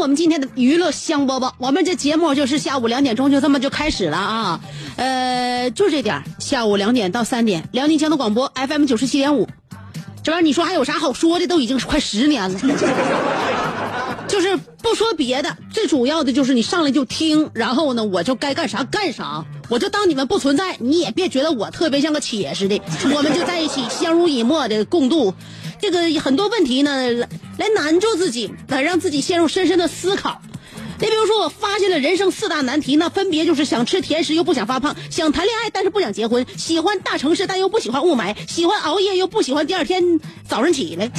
我们今天的娱乐香饽饽。我们这节目就是下午两点钟就这么就开始了啊，呃，就这点儿下午两点到三点，辽宁交通广播 FM 九十七点五。这玩意儿你说还有啥好说的？都已经快十年了。就是不说别的，最主要的就是你上来就听，然后呢，我就该干啥干啥，我就当你们不存在，你也别觉得我特别像个铁似的，我们就在一起相濡以沫的共度。这个很多问题呢，来难住自己，来让自己陷入深深的思考。你比如说，我发现了人生四大难题，那分别就是想吃甜食又不想发胖，想谈恋爱但是不想结婚，喜欢大城市但又不喜欢雾霾，喜欢熬夜又不喜欢第二天早上起来。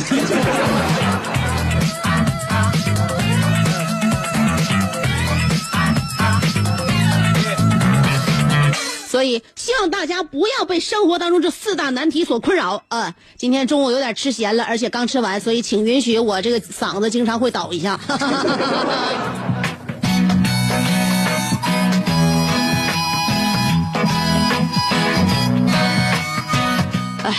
所以希望大家不要被生活当中这四大难题所困扰啊！今天中午有点吃咸了，而且刚吃完，所以请允许我这个嗓子经常会倒一下。哎，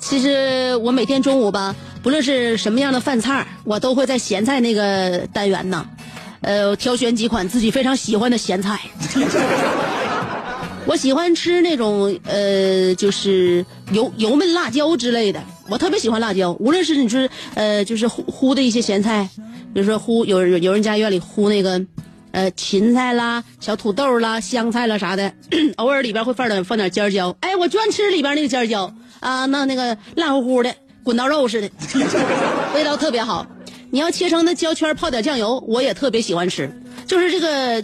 其实我每天中午吧，不论是什么样的饭菜，我都会在咸菜那个单元呢，呃，挑选几款自己非常喜欢的咸菜。我喜欢吃那种呃，就是油油焖辣椒之类的，我特别喜欢辣椒。无论是你说呃，就是烀烀的一些咸菜，比如说烀有有有人家院里烀那个呃芹菜啦、小土豆啦、香菜啦啥的，偶尔里边会放点放点尖椒。哎，我专吃里边那个尖椒啊，那那个烂乎乎的滚刀肉似的，味道特别好。你要切成那椒圈，泡点酱油，我也特别喜欢吃。就是这个。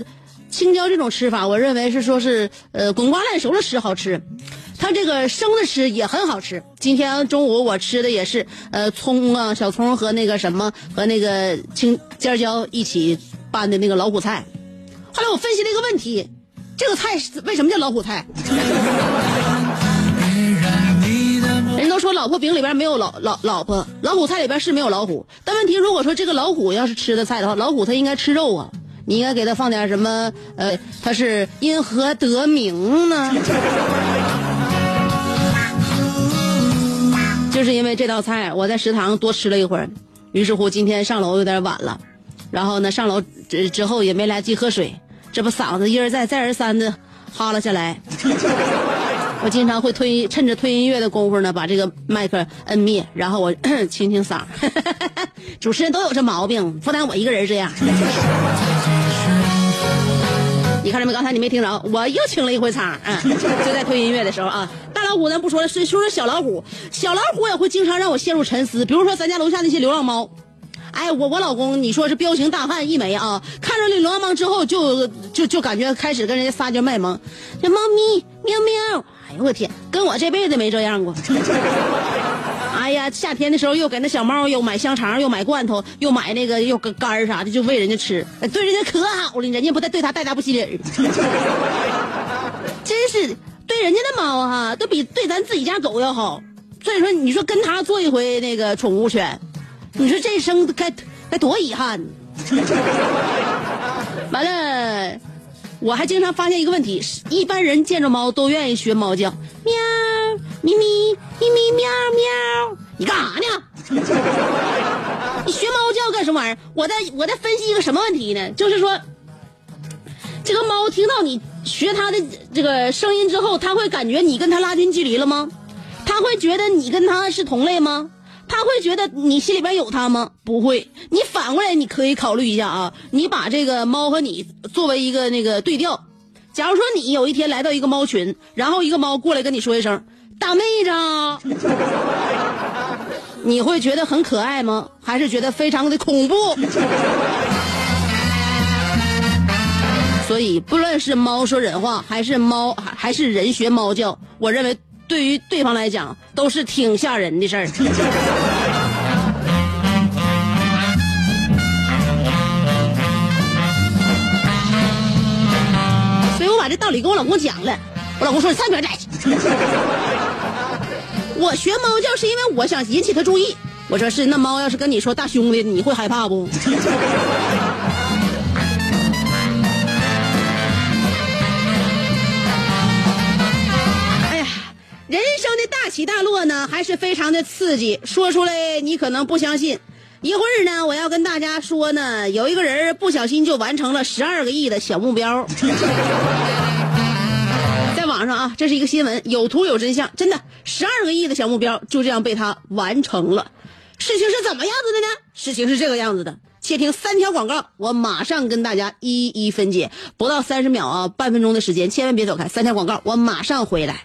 青椒这种吃法，我认为是说是呃滚瓜烂熟了吃好吃，它这个生的吃也很好吃。今天中午我吃的也是呃葱啊小葱和那个什么和那个青尖椒一起拌的那个老虎菜。后来我分析了一个问题，这个菜为什么叫老虎菜？人都说老婆饼里边没有老老老婆，老虎菜里边是没有老虎，但问题如果说这个老虎要是吃的菜的话，老虎它应该吃肉啊。你应该给他放点什么？呃，他是因何得名呢？就是因为这道菜，我在食堂多吃了一会儿，于是乎今天上楼有点晚了，然后呢上楼之之后也没来及喝水，这不嗓子一而再再而三的哈了下来。我经常会推趁着推音乐的功夫呢，把这个麦克摁灭，然后我 清清嗓。主持人都有这毛病，不单我一个人这样。你看着没？刚才你没听着，我又清了一回仓，嗯，就在推音乐的时候啊。大老虎咱不说了，说说小老虎，小老虎也会经常让我陷入沉思。比如说咱家楼下那些流浪猫，哎，我我老公你说是彪形大汉一枚啊，看着那流浪猫之后就就就感觉开始跟人家撒娇卖萌，这猫咪喵喵，哎呦我天，跟我这辈子没这样过。哎呀，夏天的时候又给那小猫又买香肠，又买罐头，又买那个又干儿啥的，就喂人家吃，对人家可好了，人家不带对他带他不惜理，真是对人家的猫哈，都比对咱自己家狗要好。所以说，你说跟他做一回那个宠物犬，你说这一生该该多遗憾。完了，我还经常发现一个问题：一般人见着猫都愿意学猫叫，喵咪咪咪咪喵喵，你干啥呢？你学猫叫干什么玩意儿？我在我在分析一个什么问题呢？就是说，这个猫听到你学它的这个声音之后，它会感觉你跟它拉近距离了吗？它会觉得你跟它是同类吗？他会觉得你心里边有他吗？不会。你反过来，你可以考虑一下啊，你把这个猫和你作为一个那个对调。假如说你有一天来到一个猫群，然后一个猫过来跟你说一声“大妹子”，你会觉得很可爱吗？还是觉得非常的恐怖？所以，不论是猫说人话，还是猫还是人学猫叫，我认为对于对方来讲都是挺吓人的事儿。所以我把这道理跟我老公讲了，我老公说你上一边站去。我学猫叫是因为我想引起他注意。我说是，那猫要是跟你说大兄弟，你会害怕不？人生的大起大落呢，还是非常的刺激。说出来你可能不相信。一会儿呢，我要跟大家说呢，有一个人不小心就完成了十二个亿的小目标。在网上啊，这是一个新闻，有图有真相，真的，十二个亿的小目标就这样被他完成了。事情是怎么样子的呢？事情是这个样子的。且听三条广告，我马上跟大家一一分解。不到三十秒啊，半分钟的时间，千万别走开。三条广告，我马上回来。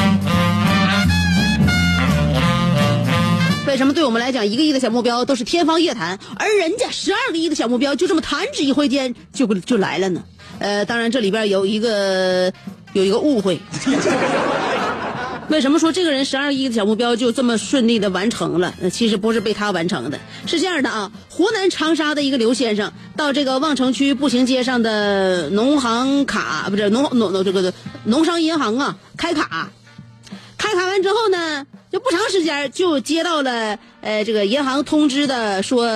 为什么对我们来讲，一个亿的小目标都是天方夜谭，而人家十二个亿的小目标就这么弹指一挥间就就来了呢？呃，当然这里边有一个有一个误会。为什么说这个人十二亿的小目标就这么顺利的完成了？呃，其实不是被他完成的，是这样的啊，湖南长沙的一个刘先生到这个望城区步行街上的农行卡不是农农农这个农商银行啊开卡，开卡完之后呢，就不长时间就接到了呃这个银行通知的说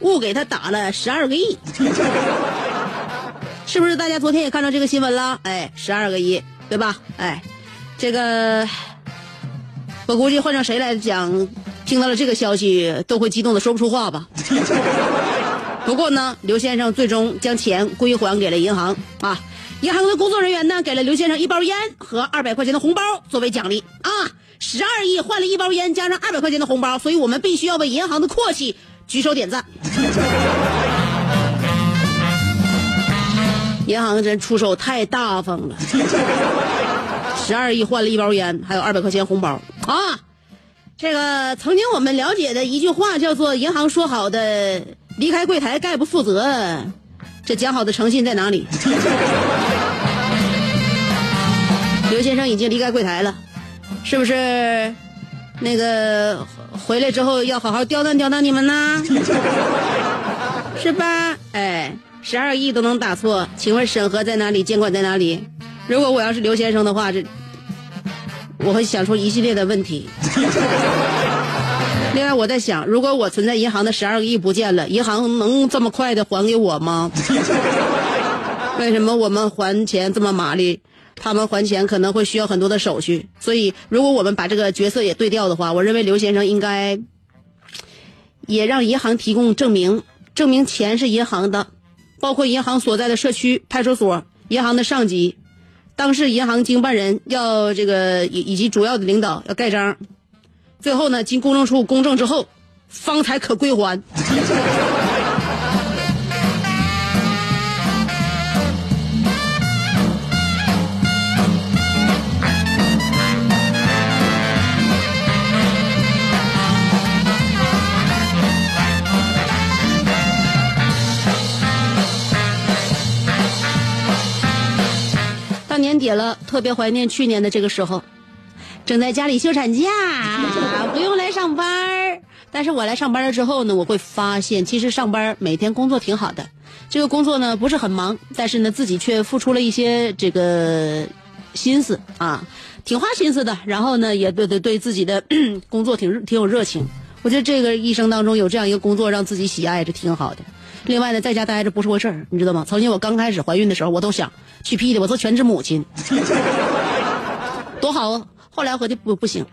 误给他打了十二个亿，是不是？大家昨天也看到这个新闻了？哎，十二个亿，对吧？哎。这个，我估计换成谁来讲，听到了这个消息都会激动的说不出话吧。不过呢，刘先生最终将钱归还给了银行啊。银行的工作人员呢，给了刘先生一包烟和二百块钱的红包作为奖励啊。十二亿换了一包烟加上二百块钱的红包，所以我们必须要为银行的阔气举手点赞。银行真出手太大方了。十二亿换了一包烟，还有二百块钱红包啊！这个曾经我们了解的一句话叫做“银行说好的离开柜台概不负责”，这讲好的诚信在哪里？刘先生已经离开柜台了，是不是？那个回来之后要好好刁难刁难你们呢，是吧？哎，十二亿都能打错，请问审核在哪里？监管在哪里？如果我要是刘先生的话，这我会想出一系列的问题。另外，我在想，如果我存在银行的十二个亿不见了，银行能这么快的还给我吗？为什么我们还钱这么麻利？他们还钱可能会需要很多的手续。所以，如果我们把这个角色也对调的话，我认为刘先生应该也让银行提供证明，证明钱是银行的，包括银行所在的社区、派出所、银行的上级。当事银行经办人要这个以以及主要的领导要盖章，最后呢经公证处公证之后方才可归还。到年底了特别怀念去年的这个时候。正在家里休产假，不用来上班儿。但是我来上班了之后呢，我会发现，其实上班每天工作挺好的。这个工作呢不是很忙，但是呢自己却付出了一些这个心思啊，挺花心思的。然后呢也对对对自己的 工作挺挺有热情。我觉得这个一生当中有这样一个工作让自己喜爱着挺好的。另外呢，在家待着不是回事儿，你知道吗？曾经我刚开始怀孕的时候，我都想去屁的，我做全职母亲，多好啊！后来合计不不行，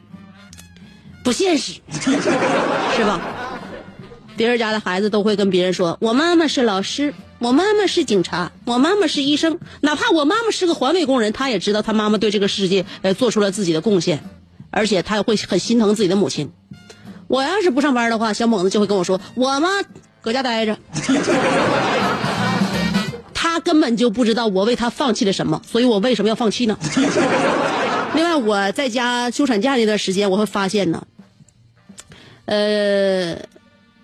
不现实，是吧？别人家的孩子都会跟别人说：“我妈妈是老师，我妈妈是警察，我妈妈是医生。哪怕我妈妈是个环卫工人，他也知道他妈妈对这个世界呃做出了自己的贡献，而且他也会很心疼自己的母亲。我要是不上班的话，小猛子就会跟我说：我妈搁家待着。他根本就不知道我为他放弃了什么，所以我为什么要放弃呢？另外，我在家休产假那段时间，我会发现呢，呃，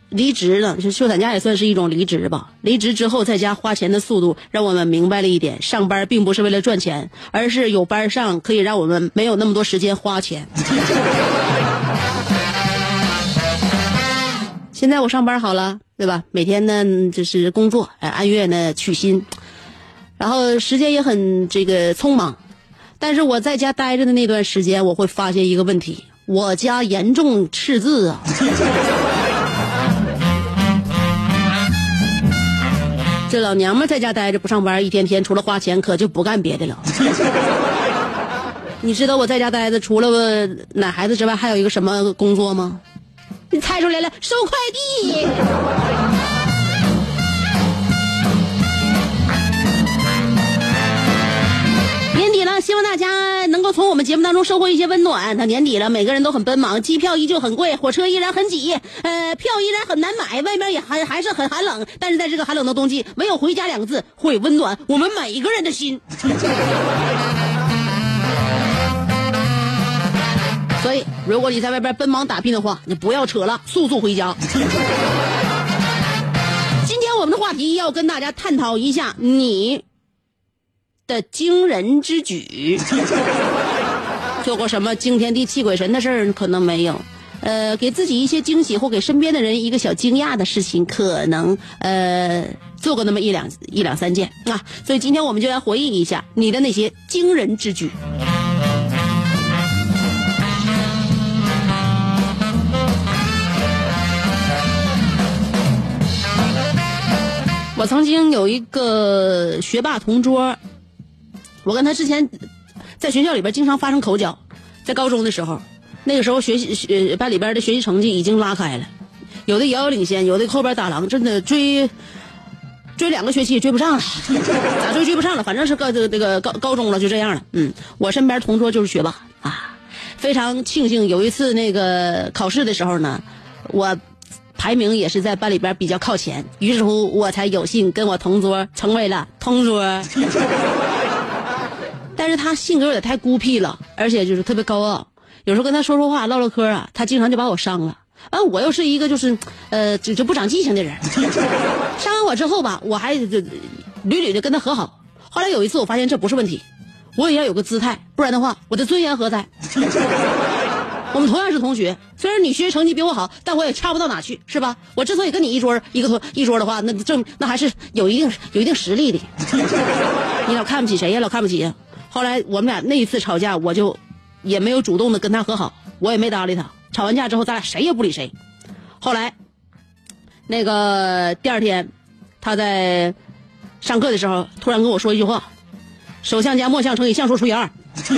离职了，就休产假也算是一种离职吧。离职之后在家花钱的速度，让我们明白了一点：上班并不是为了赚钱，而是有班上可以让我们没有那么多时间花钱。现在我上班好了，对吧？每天呢就是工作，哎，按月呢取薪，然后时间也很这个匆忙。但是我在家待着的那段时间，我会发现一个问题：我家严重赤字啊。这老娘们在家待着不上班，一天天除了花钱，可就不干别的了。你知道我在家待着，除了奶孩子之外，还有一个什么工作吗？你猜出来了，收快递。希望大家能够从我们节目当中收获一些温暖。它年底了，每个人都很奔忙，机票依旧很贵，火车依然很挤，呃，票依然很难买，外面也还还是很寒冷。但是在这个寒冷的冬季，唯有回家两个字会温暖我们每一个人的心。所以，如果你在外边奔忙打拼的话，你不要扯了，速速回家。今天我们的话题要跟大家探讨一下你的惊人之举，做过什么惊天地泣鬼神的事儿？可能没有。呃，给自己一些惊喜，或给身边的人一个小惊讶的事情，可能呃做过那么一两一两三件啊。所以今天我们就来回忆一下你的那些惊人之举。我曾经有一个学霸同桌，我跟他之前在学校里边经常发生口角，在高中的时候，那个时候学习学班里边的学习成绩已经拉开了，有的遥遥领先，有的后边打狼，真的追追两个学期追不上了，咋追追不上了？反正是个这个这个高高中了，就这样了。嗯，我身边同桌就是学霸啊，非常庆幸有一次那个考试的时候呢，我。排名也是在班里边比较靠前，于是乎我才有幸跟我同桌成为了同桌。但是他性格有点太孤僻了，而且就是特别高傲。有时候跟他说说话、唠唠嗑啊，他经常就把我伤了。啊，我又是一个就是呃就就不长记性的人。伤完我之后吧，我还就屡屡的跟他和好。后来有一次我发现这不是问题，我也要有个姿态，不然的话我的尊严何在？我们同样是同学，虽然你学习成绩比我好，但我也差不到哪去，是吧？我之所以跟你一桌一个同一桌的话，那证那还是有一定有一定实力的。你老看不起谁呀？老看不起。后来我们俩那一次吵架，我就也没有主动的跟他和好，我也没搭理他。吵完架之后，咱俩谁也不理谁。后来，那个第二天，他在上课的时候突然跟我说一句话：“首相加末项乘以项数除以二。”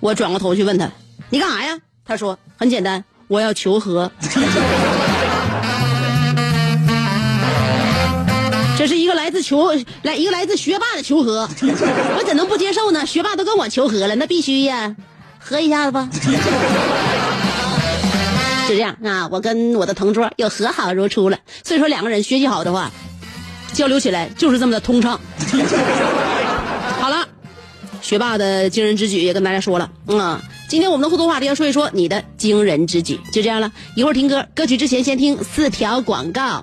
我转过头去问他：“你干啥呀？”他说：“很简单，我要求和。” 来自求来一个来自学霸的求和，我怎能不接受呢？学霸都跟我求和了，那必须呀，和一下子吧。就这样啊，我跟我的同桌又和好如初了。所以说，两个人学习好的话，交流起来就是这么的通畅。好了学霸的惊人之举也跟大家说了，嗯，今天我们的互动话题要说一说你的惊人之举，就这样了。一会儿听歌，歌曲之前先听四条广告。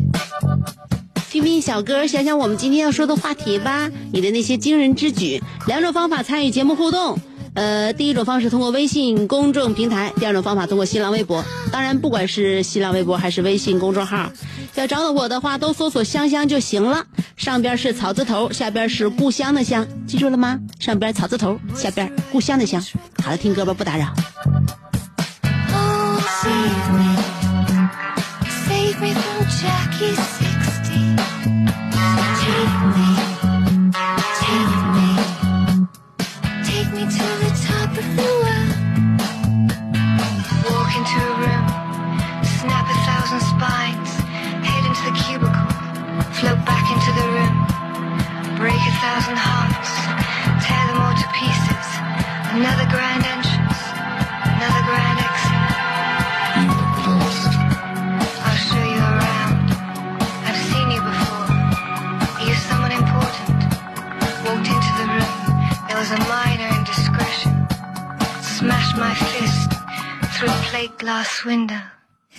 听听小哥，想想我们今天要说的话题吧，你的那些惊人之举。两种方法参与节目互动，呃，第一种方式通过微信公众平台，第二种方法通过新浪微博。当然，不管是新浪微博还是微信公众号，要找到我的话，都搜索“香香”就行了。上边是草字头，下边是故乡的乡，记住了吗？上边草字头，下边故乡的乡。好了，听歌吧，不打扰。Take me. Plate glass window.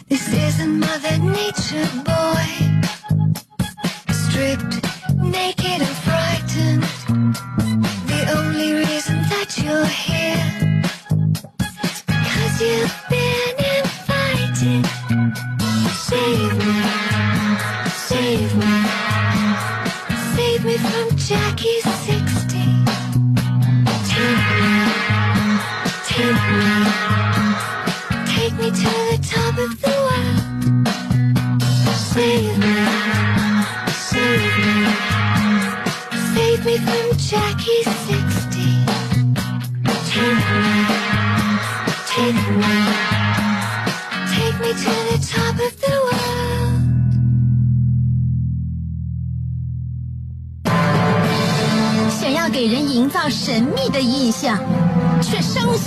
This isn't Mother Nature, boy. Stripped, naked and frightened. The only reason that you're here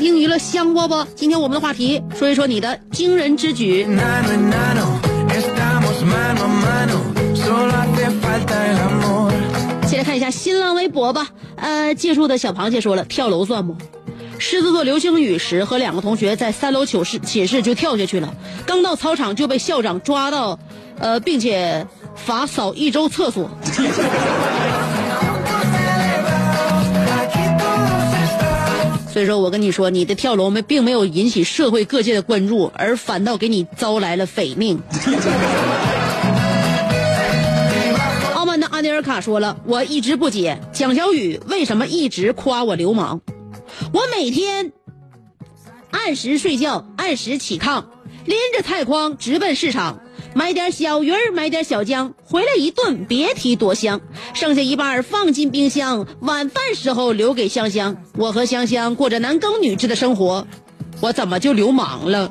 听娱乐香饽饽。今天我们的话题说一说你的惊人之举。先来看一下新浪微博吧。呃，借住的小螃蟹说了，跳楼算不？狮子座流星雨时，和两个同学在三楼寝室寝室就跳下去了，刚到操场就被校长抓到，呃，并且罚扫一周厕所。所以说我跟你说，你的跳楼没并没有引起社会各界的关注，而反倒给你招来了匪命。傲慢的阿尼尔卡说了，我一直不解蒋小雨为什么一直夸我流氓。我每天按时睡觉，按时起炕，拎着菜筐直奔市场，买点小鱼儿，买点小姜，回来一炖，别提多香。剩下一半放进冰箱，晚饭时候留给香香。我和香香过着男耕女织的生活，我怎么就流氓了？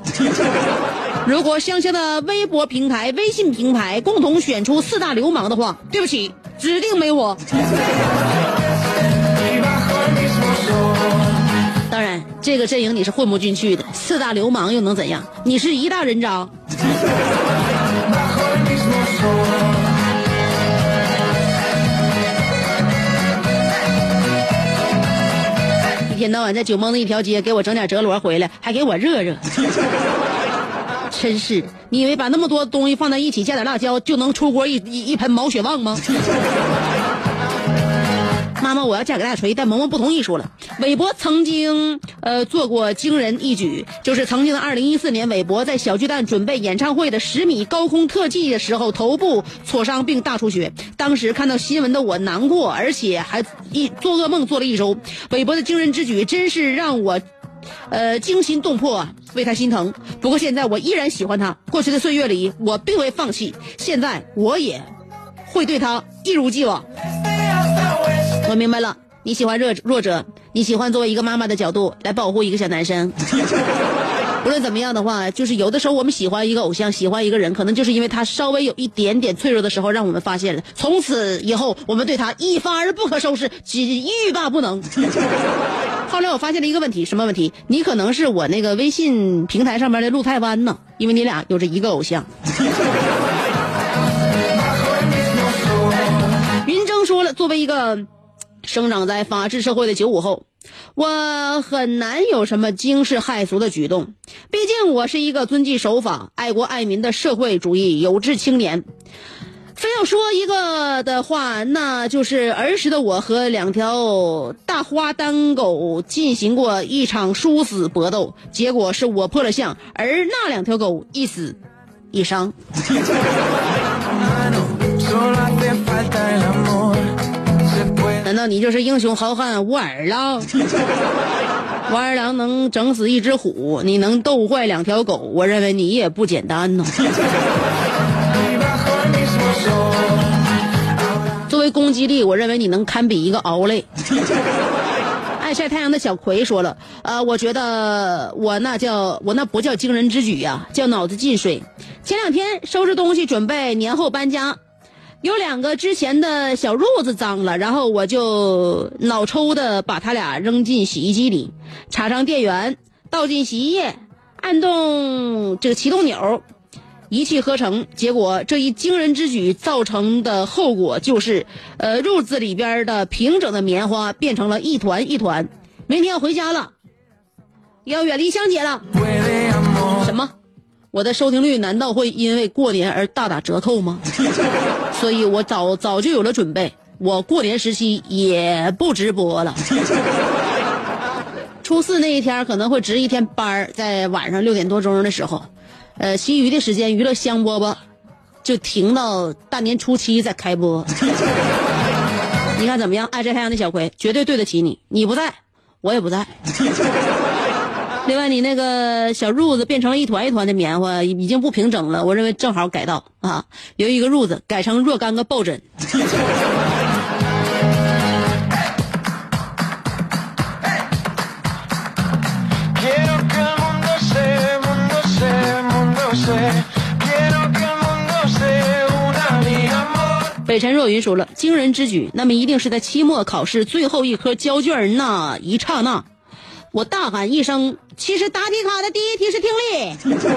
如果香香的微博平台、微信平台共同选出四大流氓的话，对不起，指定没我。当然，这个阵营你是混不进去的。四大流氓又能怎样？你是一大人渣。一天到晚在酒蒙子一条街给我整点折螺回来，还给我热热。真是，你以为把那么多东西放在一起，加点辣椒就能出锅一一一盆毛血旺吗？妈妈，我要嫁给大锤，但萌萌不同意。说了，韦伯曾经呃做过惊人一举，就是曾经的二零一四年，韦伯在小巨蛋准备演唱会的十米高空特技的时候，头部挫伤并大出血。当时看到新闻的我难过，而且还一做噩梦做了一周。韦伯的惊人之举真是让我。呃，惊心动魄，为他心疼。不过现在我依然喜欢他。过去的岁月里，我并未放弃，现在我也会对他一如既往。我明白了，你喜欢弱弱者，你喜欢作为一个妈妈的角度来保护一个小男生。无论怎么样的话，就是有的时候我们喜欢一个偶像，喜欢一个人，可能就是因为他稍微有一点点脆弱的时候，让我们发现了。从此以后，我们对他一发而不可收拾，欲罢不能。后来我发现了一个问题，什么问题？你可能是我那个微信平台上面的陆太湾呢，因为你俩有着一个偶像。云峥说了，作为一个生长在法治社会的九五后，我很难有什么惊世骇俗的举动，毕竟我是一个遵纪守法、爱国爱民的社会主义有志青年。非要说一个的话，那就是儿时的我和两条大花单狗进行过一场殊死搏斗，结果是我破了相，而那两条狗一死一伤。难道你就是英雄好汉武二郎？武二郎能整死一只虎，你能斗坏两条狗，我认为你也不简单呢。作为攻击力，我认为你能堪比一个敖累。爱晒太阳的小葵说了，呃，我觉得我那叫我那不叫惊人之举呀，叫脑子进水。前两天收拾东西准备年后搬家，有两个之前的小褥子脏了，然后我就脑抽的把它俩扔进洗衣机里，插上电源，倒进洗衣液，按动这个启动钮。一气呵成，结果这一惊人之举造成的后果就是，呃，褥子里边的平整的棉花变成了一团一团。明天要回家了，要远离香姐了。什么？我的收听率难道会因为过年而大打折扣吗？所以我早早就有了准备，我过年时期也不直播了。初四那一天可能会值一天班儿，在晚上六点多钟的时候。呃，其余的时间娱乐香饽饽，就停到大年初七再开播。你看怎么样？爱晒太阳的小葵绝对对得起你。你不在，我也不在。另外，你那个小褥子变成了一团一团的棉花，已经不平整了。我认为正好改道啊，由一个褥子改成若干个抱枕。北辰若云说了惊人之举，那么一定是在期末考试最后一科交卷那一刹那，我大喊一声：“其实答题卡的第一题是听力。”（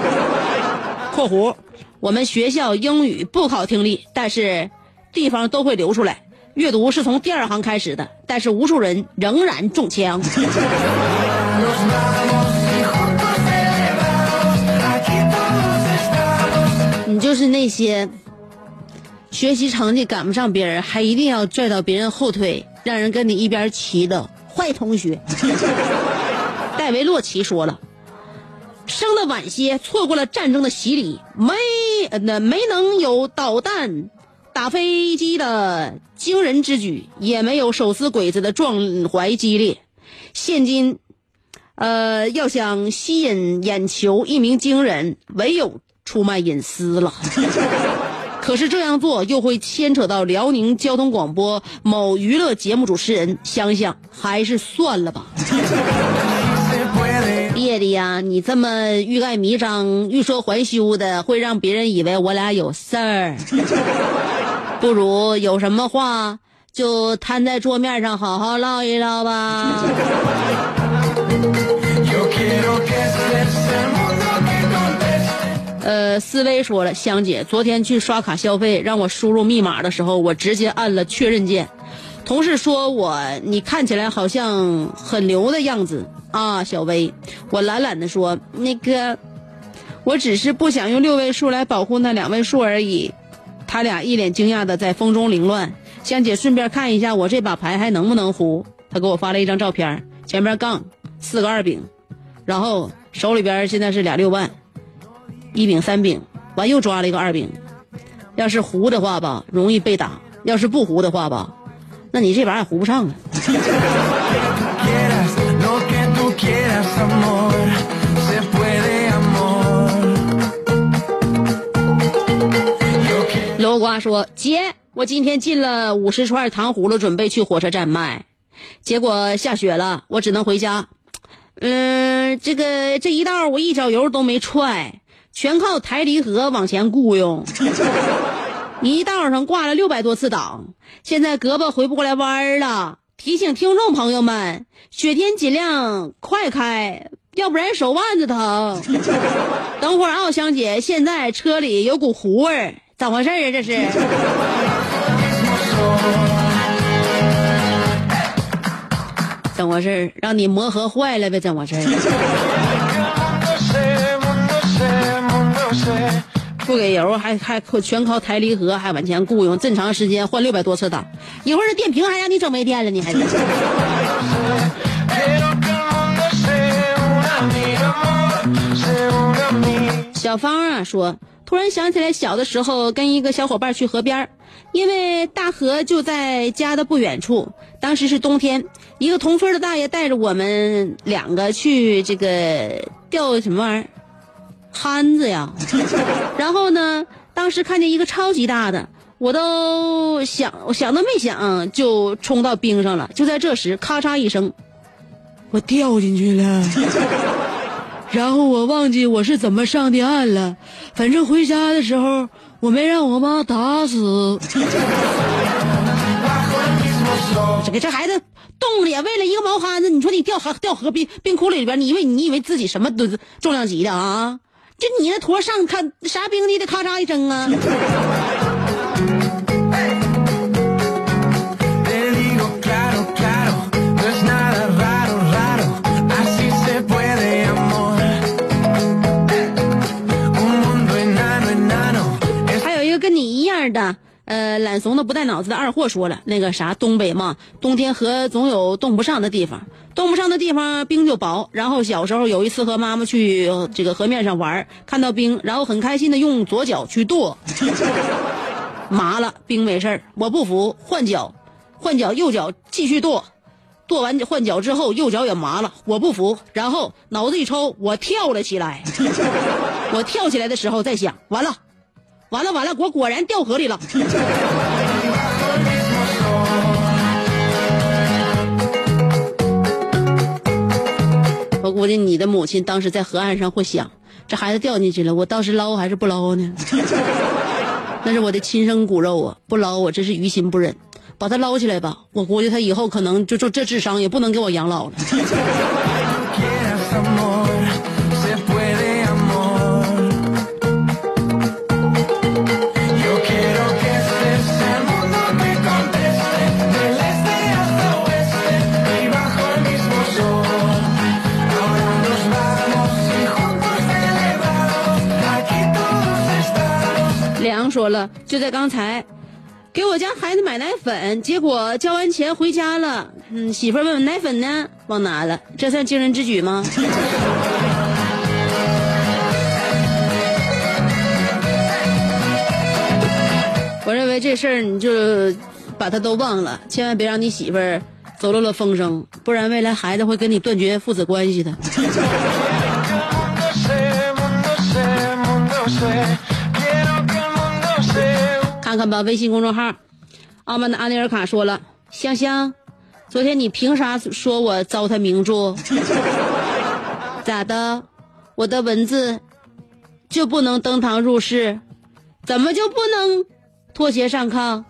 括弧）我们学校英语不考听力，但是地方都会留出来。阅读是从第二行开始的，但是无数人仍然中枪。你就是那些。学习成绩赶不上别人，还一定要拽到别人后腿，让人跟你一边骑的坏同学。戴维洛奇说了：“生的晚些，错过了战争的洗礼，没那没能有导弹打飞机的惊人之举，也没有手撕鬼子的壮怀激烈。现今，呃，要想吸引眼球，一鸣惊人，唯有出卖隐私了。可是这样做又会牵扯到辽宁交通广播某娱乐节目主持人，想想还是算了吧。夜里呀，你这么欲盖弥彰、欲说还休的，会让别人以为我俩有事儿。不如有什么话就摊在桌面上，好好唠一唠吧。呃，思薇说了，香姐，昨天去刷卡消费，让我输入密码的时候，我直接按了确认键。同事说我你看起来好像很牛的样子啊，小薇。我懒懒的说，那个，我只是不想用六位数来保护那两位数而已。他俩一脸惊讶的在风中凌乱。香姐顺便看一下我这把牌还能不能胡？他给我发了一张照片，前边杠四个二饼，然后手里边现在是俩六万。一饼三饼，完又抓了一个二饼。要是胡的话吧，容易被打；要是不胡的话吧，那你这玩意儿糊不上啊。楼瓜说：“姐，我今天进了五十串糖葫芦，准备去火车站卖，结果下雪了，我只能回家。嗯，这个这一道我一脚油都没踹。”全靠抬离合往前雇佣，一道上挂了六百多次档，现在胳膊回不过来弯了。提醒听众朋友们，雪天尽量快开，要不然手腕子疼。等会儿啊，香姐，现在车里有股糊味儿，咋回事儿啊？这是？怎么回事？让你磨合坏了呗？怎么回事？不给油，还还全靠抬离合，还往前雇佣，这么长时间换六百多次档，一会儿这电瓶还让你整没电了，你还。小芳啊说，突然想起来小的时候跟一个小伙伴去河边因为大河就在家的不远处，当时是冬天，一个同村的大爷带着我们两个去这个钓什么玩意儿。憨子呀，然后呢？当时看见一个超级大的，我都想，我想都没想就冲到冰上了。就在这时，咔嚓一声，我掉进去了。然后我忘记我是怎么上的岸了。反正回家的时候，我没让我妈打死。这个这孩子冻着也为了一个毛憨子，你说你掉河掉河冰冰窟里边，你以为你以为自己什么吨重量级的啊？就你那坨上看啥冰你得咔嚓一声啊！还有一个跟你一样的，呃，懒怂的不带脑子的二货说了，那个啥，东北嘛，冬天河总有冻不上的地方。冻不上的地方，冰就薄。然后小时候有一次和妈妈去这个河面上玩，看到冰，然后很开心的用左脚去跺，麻了，冰没事儿。我不服，换脚，换脚，右脚继续跺，跺完换脚之后，右脚也麻了，我不服。然后脑子一抽，我跳了起来。我跳起来的时候在想，完了，完了，完了，我果然掉河里了。我估计你的母亲当时在河岸上会想：这孩子掉进去了，我倒是捞还是不捞呢？那是我的亲生骨肉啊，不捞我真是于心不忍。把他捞起来吧，我估计他以后可能就就这智商也不能给我养老了。说了，就在刚才，给我家孩子买奶粉，结果交完钱回家了。嗯，媳妇儿问奶粉呢，忘拿了，这算惊人之举吗？我认为这事儿你就把他都忘了，千万别让你媳妇儿走漏了风声，不然未来孩子会跟你断绝父子关系的。看看吧，微信公众号，傲慢的阿尼尔卡说了，香香，昨天你凭啥说我糟蹋名著？咋的？我的文字就不能登堂入室？怎么就不能脱鞋上炕？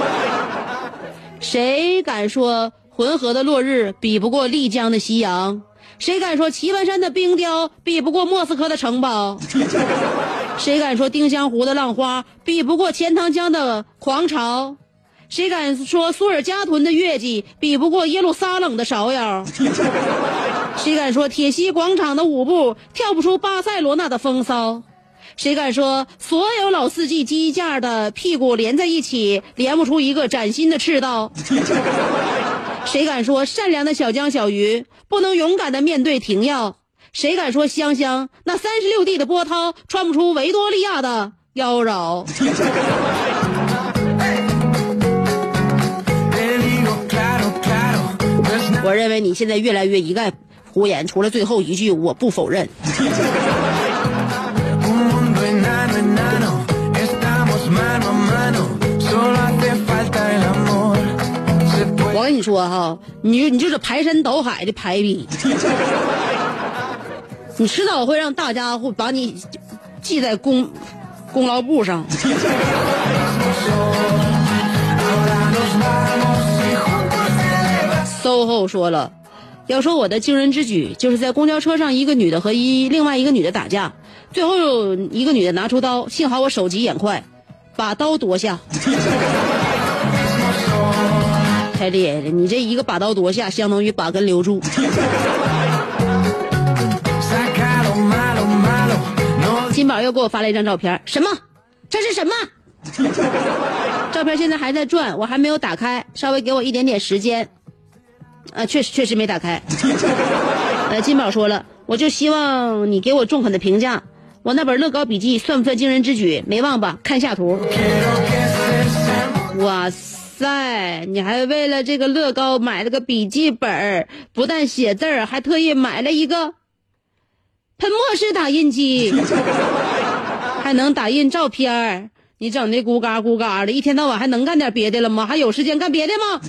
谁敢说浑河的落日比不过丽江的夕阳？谁敢说棋盘山的冰雕比不过莫斯科的城堡？谁敢说丁香湖的浪花比不过钱塘江的狂潮？谁敢说苏尔加屯的月季比不过耶路撒冷的芍药？谁敢说铁西广场的舞步跳不出巴塞罗那的风骚？谁敢说所有老司机机架的屁股连在一起连不出一个崭新的赤道？谁敢说善良的小江小鱼不能勇敢的面对停药？谁敢说香香那三十六 D 的波涛穿不出维多利亚的妖娆？我认为你现在越来越一概胡言，除了最后一句，我不否认。我跟你说哈，你你就是排山倒海的排比。你迟早会让大家会把你记在功功劳簿上。SOHO 说了，要说我的惊人之举，就是在公交车上，一个女的和一另外一个女的打架，最后一个女的拿出刀，幸好我手疾眼快，把刀夺下。太厉害了！你这一个把刀夺下，相当于把根留住。金宝又给我发了一张照片，什么？这是什么？照片现在还在转，我还没有打开，稍微给我一点点时间。啊，确实确实没打开。呃，金宝说了，我就希望你给我中肯的评价，我那本乐高笔记算不算惊人之举？没忘吧？看下图。哇塞，你还为了这个乐高买了个笔记本，不但写字儿，还特意买了一个喷墨式打印机，还能打印照片儿。你整的咕嘎咕嘎的，一天到晚还能干点别的了吗？还有时间干别的吗.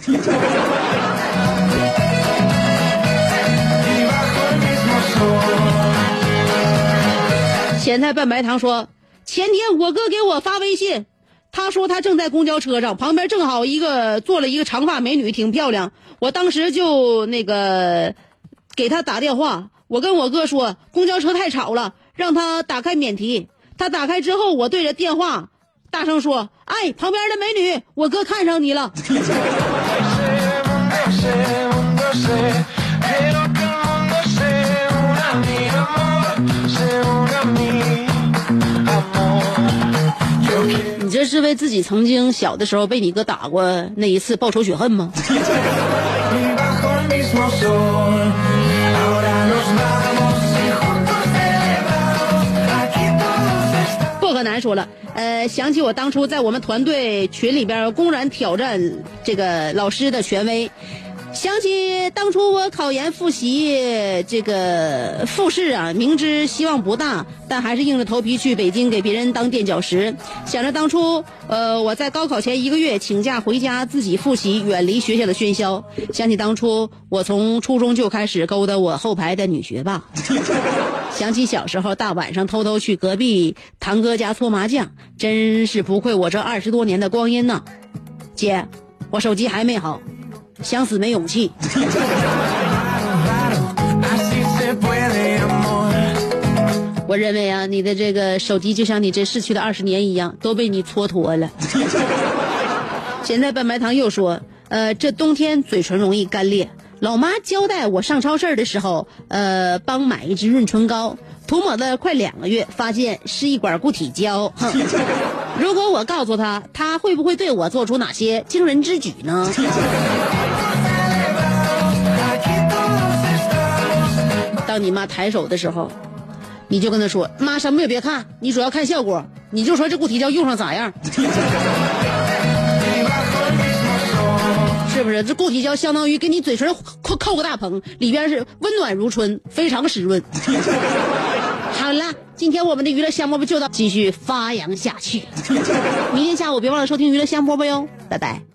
咸菜拌白糖说，前天我哥给我发微信，他说他正在公交车上，旁边正好一个坐了一个长发美女，挺漂亮。我当时就那个给他打电话，我跟我哥说公交车太吵了，让他打开免提。他打开之后，我对着电话大声说：“哎，旁边的美女，我哥看上你了。Ese mundo sé, quiero que el mundo se una a mi amor, se una a mi amor. Yo quiero ”你这是为自己曾经小的时候被你哥打过那一次报仇雪恨吗？柯南说了，呃，想起我当初在我们团队群里边公然挑战这个老师的权威，想起当初我考研复习这个复试啊，明知希望不大，但还是硬着头皮去北京给别人当垫脚石。想着当初，呃，我在高考前一个月请假回家自己复习，远离学校的喧嚣。想起当初我从初中就开始勾搭我后排的女学霸。想起小时候大晚上偷偷去隔壁堂哥家搓麻将，真是不愧我这二十多年的光阴呐！姐，我手机还没好，想死没勇气。我认为啊，你的这个手机就像你这逝去的二十年一样，都被你蹉跎了。现在半白糖又说，呃，这冬天嘴唇容易干裂。老妈交代我上超市的时候，呃，帮买一支润唇膏，涂抹了快两个月，发现是一管固体胶。哼，如果我告诉他，他会不会对我做出哪些惊人之举呢？当你妈抬手的时候，你就跟她说：“妈，什么也别看，你主要看效果。你就说这固体胶用上咋样？是不是？这固体胶相当于给你嘴唇扣扣个大棚，里边是温暖如春，非常湿润。好了，今天我们的娱乐香饽饽就到，继续发扬下去。明天下午别忘了收听娱乐香饽饽哟，拜拜。